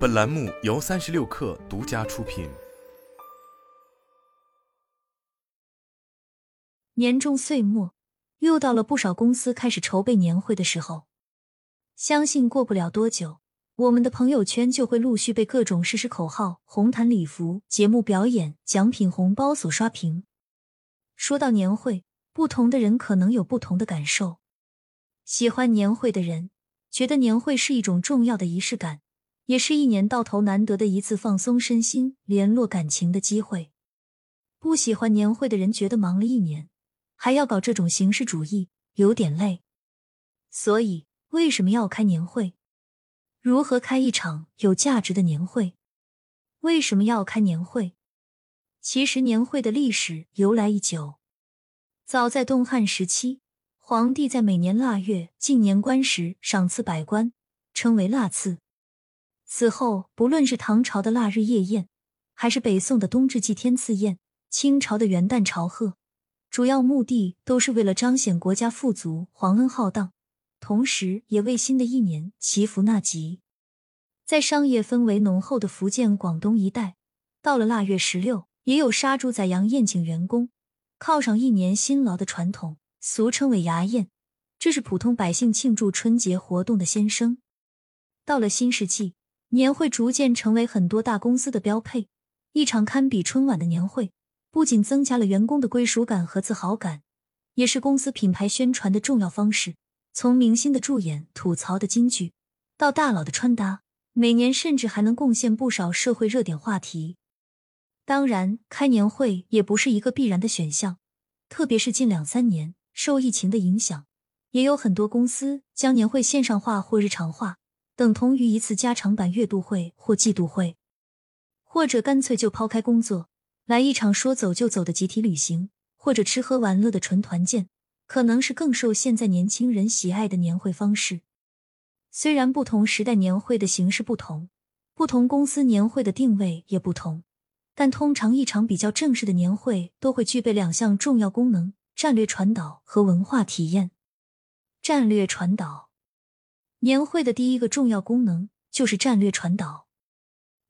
本栏目由三十六氪独家出品。年终岁末，又到了不少公司开始筹备年会的时候。相信过不了多久，我们的朋友圈就会陆续被各种誓师口号、红毯礼服、节目表演、奖品红包所刷屏。说到年会，不同的人可能有不同的感受。喜欢年会的人觉得年会是一种重要的仪式感，也是一年到头难得的一次放松身心、联络感情的机会。不喜欢年会的人觉得忙了一年，还要搞这种形式主义，有点累。所以。为什么要开年会？如何开一场有价值的年会？为什么要开年会？其实年会的历史由来已久，早在东汉时期，皇帝在每年腊月进年关时赏赐百官，称为腊赐。此后，不论是唐朝的腊日夜宴，还是北宋的冬至祭天赐宴，清朝的元旦朝贺，主要目的都是为了彰显国家富足、皇恩浩荡。同时，也为新的一年祈福纳吉。在商业氛围浓厚的福建、广东一带，到了腊月十六，也有杀猪宰羊宴请员工，犒赏一年辛劳的传统，俗称为牙宴。这是普通百姓庆祝春节活动的先声。到了新世纪，年会逐渐成为很多大公司的标配。一场堪比春晚的年会，不仅增加了员工的归属感和自豪感，也是公司品牌宣传的重要方式。从明星的助演、吐槽的金句，到大佬的穿搭，每年甚至还能贡献不少社会热点话题。当然，开年会也不是一个必然的选项，特别是近两三年受疫情的影响，也有很多公司将年会线上化或日常化，等同于一次加长版月度会或季度会，或者干脆就抛开工作，来一场说走就走的集体旅行，或者吃喝玩乐的纯团建。可能是更受现在年轻人喜爱的年会方式。虽然不同时代年会的形式不同，不同公司年会的定位也不同，但通常一场比较正式的年会都会具备两项重要功能：战略传导和文化体验。战略传导，年会的第一个重要功能就是战略传导。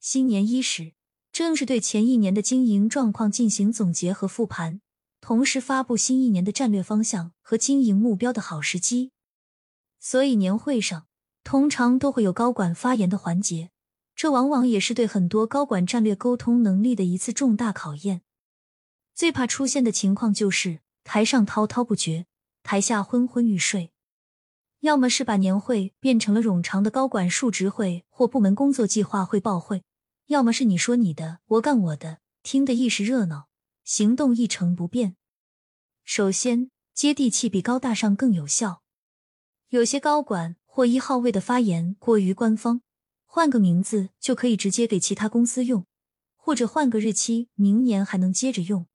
新年伊始，正是对前一年的经营状况进行总结和复盘。同时发布新一年的战略方向和经营目标的好时机，所以年会上通常都会有高管发言的环节，这往往也是对很多高管战略沟通能力的一次重大考验。最怕出现的情况就是台上滔滔不绝，台下昏昏欲睡，要么是把年会变成了冗长的高管述职会或部门工作计划汇报会，要么是你说你的，我干我的，听得一时热闹。行动一成不变。首先，接地气比高大上更有效。有些高管或一号位的发言过于官方，换个名字就可以直接给其他公司用，或者换个日期，明年还能接着用。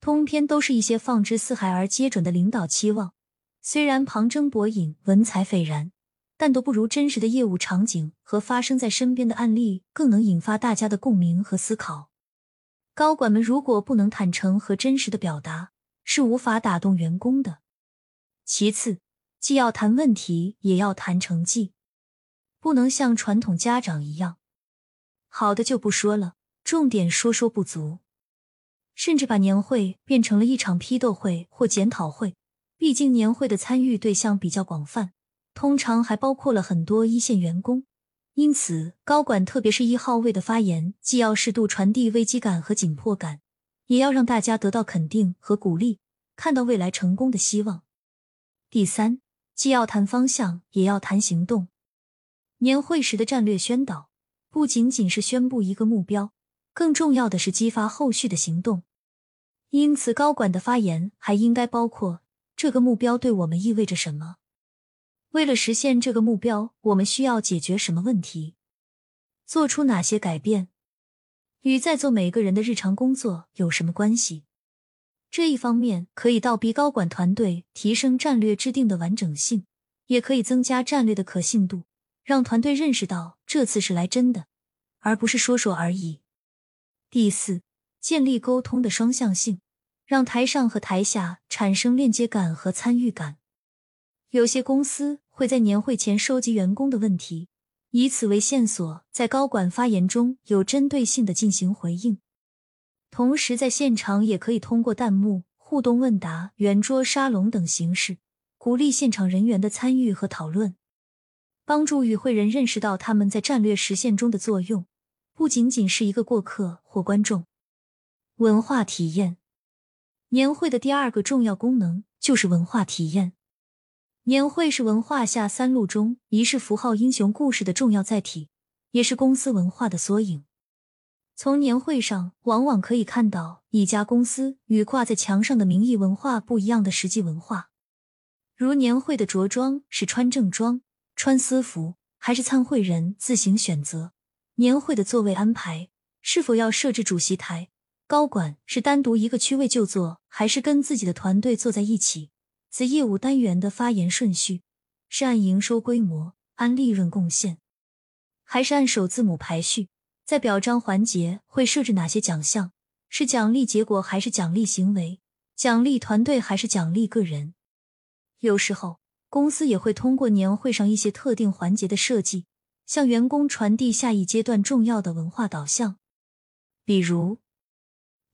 通篇都是一些放之四海而皆准的领导期望，虽然旁征博引、文采斐然，但都不如真实的业务场景和发生在身边的案例更能引发大家的共鸣和思考。高管们如果不能坦诚和真实的表达，是无法打动员工的。其次，既要谈问题，也要谈成绩，不能像传统家长一样，好的就不说了，重点说说不足，甚至把年会变成了一场批斗会或检讨会。毕竟年会的参与对象比较广泛，通常还包括了很多一线员工。因此，高管特别是一号位的发言，既要适度传递危机感和紧迫感，也要让大家得到肯定和鼓励，看到未来成功的希望。第三，既要谈方向，也要谈行动。年会时的战略宣导，不仅仅是宣布一个目标，更重要的是激发后续的行动。因此，高管的发言还应该包括这个目标对我们意味着什么。为了实现这个目标，我们需要解决什么问题？做出哪些改变？与在座每个人的日常工作有什么关系？这一方面可以倒逼高管团队提升战略制定的完整性，也可以增加战略的可信度，让团队认识到这次是来真的，而不是说说而已。第四，建立沟通的双向性，让台上和台下产生链接感和参与感。有些公司会在年会前收集员工的问题，以此为线索，在高管发言中有针对性的进行回应。同时，在现场也可以通过弹幕、互动问答、圆桌沙龙等形式，鼓励现场人员的参与和讨论，帮助与会人认识到他们在战略实现中的作用，不仅仅是一个过客或观众。文化体验，年会的第二个重要功能就是文化体验。年会是文化下三路中仪式符号英雄故事的重要载体，也是公司文化的缩影。从年会上，往往可以看到一家公司与挂在墙上的名义文化不一样的实际文化。如年会的着装是穿正装、穿私服，还是参会人自行选择？年会的座位安排是否要设置主席台？高管是单独一个区位就坐，还是跟自己的团队坐在一起？此业务单元的发言顺序是按营收规模、按利润贡献，还是按首字母排序？在表彰环节会设置哪些奖项？是奖励结果还是奖励行为？奖励团队还是奖励个人？有时候公司也会通过年会上一些特定环节的设计，向员工传递下一阶段重要的文化导向。比如，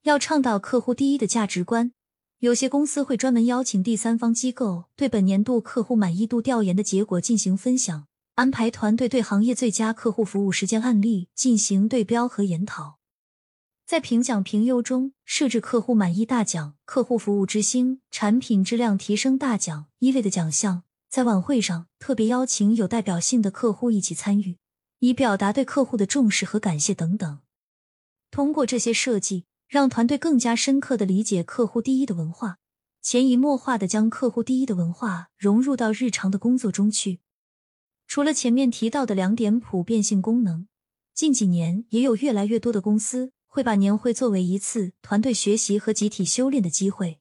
要倡导客户第一的价值观，有些公司会专门邀请第三方机构对本年度客户满意度调研的结果进行分享。安排团队对行业最佳客户服务实践案例进行对标和研讨，在评奖评优中设置客户满意大奖、客户服务之星、产品质量提升大奖一类的奖项。在晚会上特别邀请有代表性的客户一起参与，以表达对客户的重视和感谢等等。通过这些设计，让团队更加深刻的理解客户第一的文化，潜移默化的将客户第一的文化融入到日常的工作中去。除了前面提到的两点普遍性功能，近几年也有越来越多的公司会把年会作为一次团队学习和集体修炼的机会。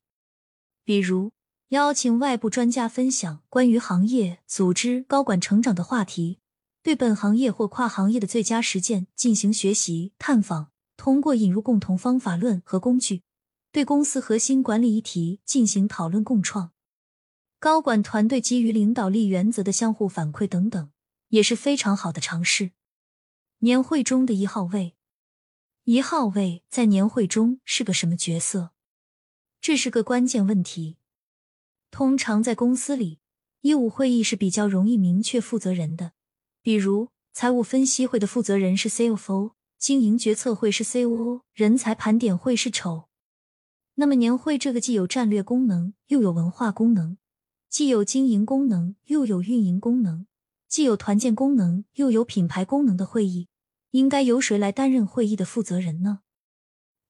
比如，邀请外部专家分享关于行业、组织、高管成长的话题，对本行业或跨行业的最佳实践进行学习探访；通过引入共同方法论和工具，对公司核心管理议题进行讨论共创。高管团队基于领导力原则的相互反馈等等，也是非常好的尝试。年会中的一号位，一号位在年会中是个什么角色？这是个关键问题。通常在公司里，业务会议是比较容易明确负责人的，比如财务分析会的负责人是 CFO，经营决策会是 COO，人才盘点会是丑。那么年会这个既有战略功能又有文化功能。既有经营功能，又有运营功能；既有团建功能，又有品牌功能的会议，应该由谁来担任会议的负责人呢？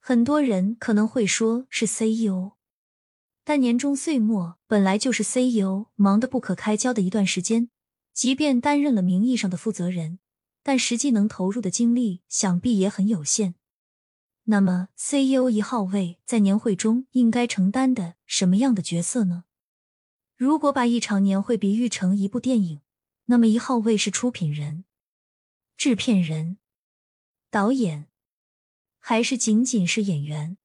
很多人可能会说是 CEO，但年终岁末本来就是 CEO 忙得不可开交的一段时间，即便担任了名义上的负责人，但实际能投入的精力想必也很有限。那么，CEO 一号位在年会中应该承担的什么样的角色呢？如果把一场年会比喻成一部电影，那么一号位是出品人、制片人、导演，还是仅仅是演员，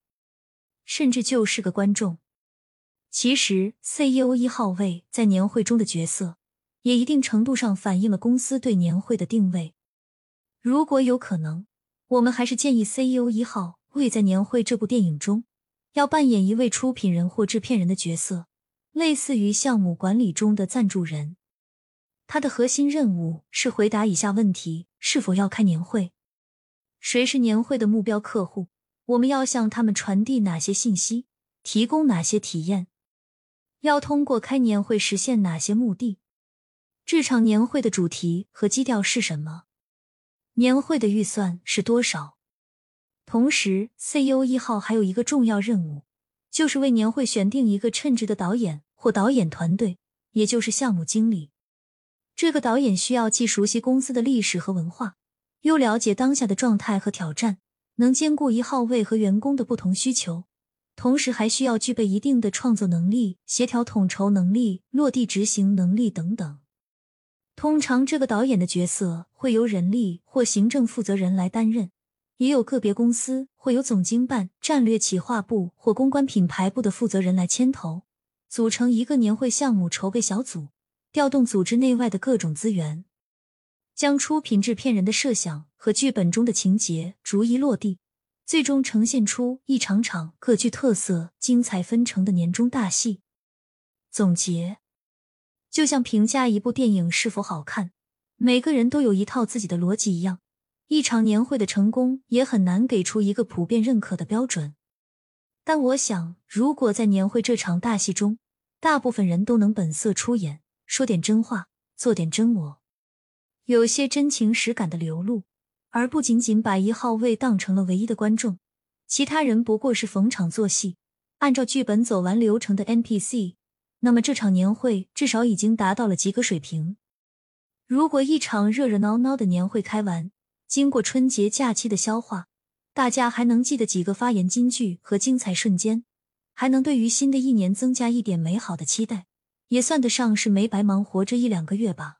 甚至就是个观众？其实，CEO 一号位在年会中的角色，也一定程度上反映了公司对年会的定位。如果有可能，我们还是建议 CEO 一号位在年会这部电影中，要扮演一位出品人或制片人的角色。类似于项目管理中的赞助人，他的核心任务是回答以下问题：是否要开年会？谁是年会的目标客户？我们要向他们传递哪些信息？提供哪些体验？要通过开年会实现哪些目的？这场年会的主题和基调是什么？年会的预算是多少？同时，CEO 一号还有一个重要任务。就是为年会选定一个称职的导演或导演团队，也就是项目经理。这个导演需要既熟悉公司的历史和文化，又了解当下的状态和挑战，能兼顾一号位和员工的不同需求，同时还需要具备一定的创作能力、协调统筹能力、落地执行能力等等。通常，这个导演的角色会由人力或行政负责人来担任。也有个别公司会有总经办、战略企划部或公关品牌部的负责人来牵头，组成一个年会项目筹备小组，调动组织内外的各种资源。将出品制片人的设想和剧本中的情节逐一落地，最终呈现出一场场各具特色、精彩纷呈的年终大戏。总结：就像评价一部电影是否好看，每个人都有一套自己的逻辑一样，一场年会的成功也很难给出一个普遍认可的标准。但我想，如果在年会这场大戏中，大部分人都能本色出演，说点真话，做点真我，有些真情实感的流露，而不仅仅把一号位当成了唯一的观众，其他人不过是逢场作戏，按照剧本走完流程的 NPC。那么这场年会至少已经达到了及格水平。如果一场热热闹闹的年会开完，经过春节假期的消化，大家还能记得几个发言金句和精彩瞬间，还能对于新的一年增加一点美好的期待，也算得上是没白忙活这一两个月吧。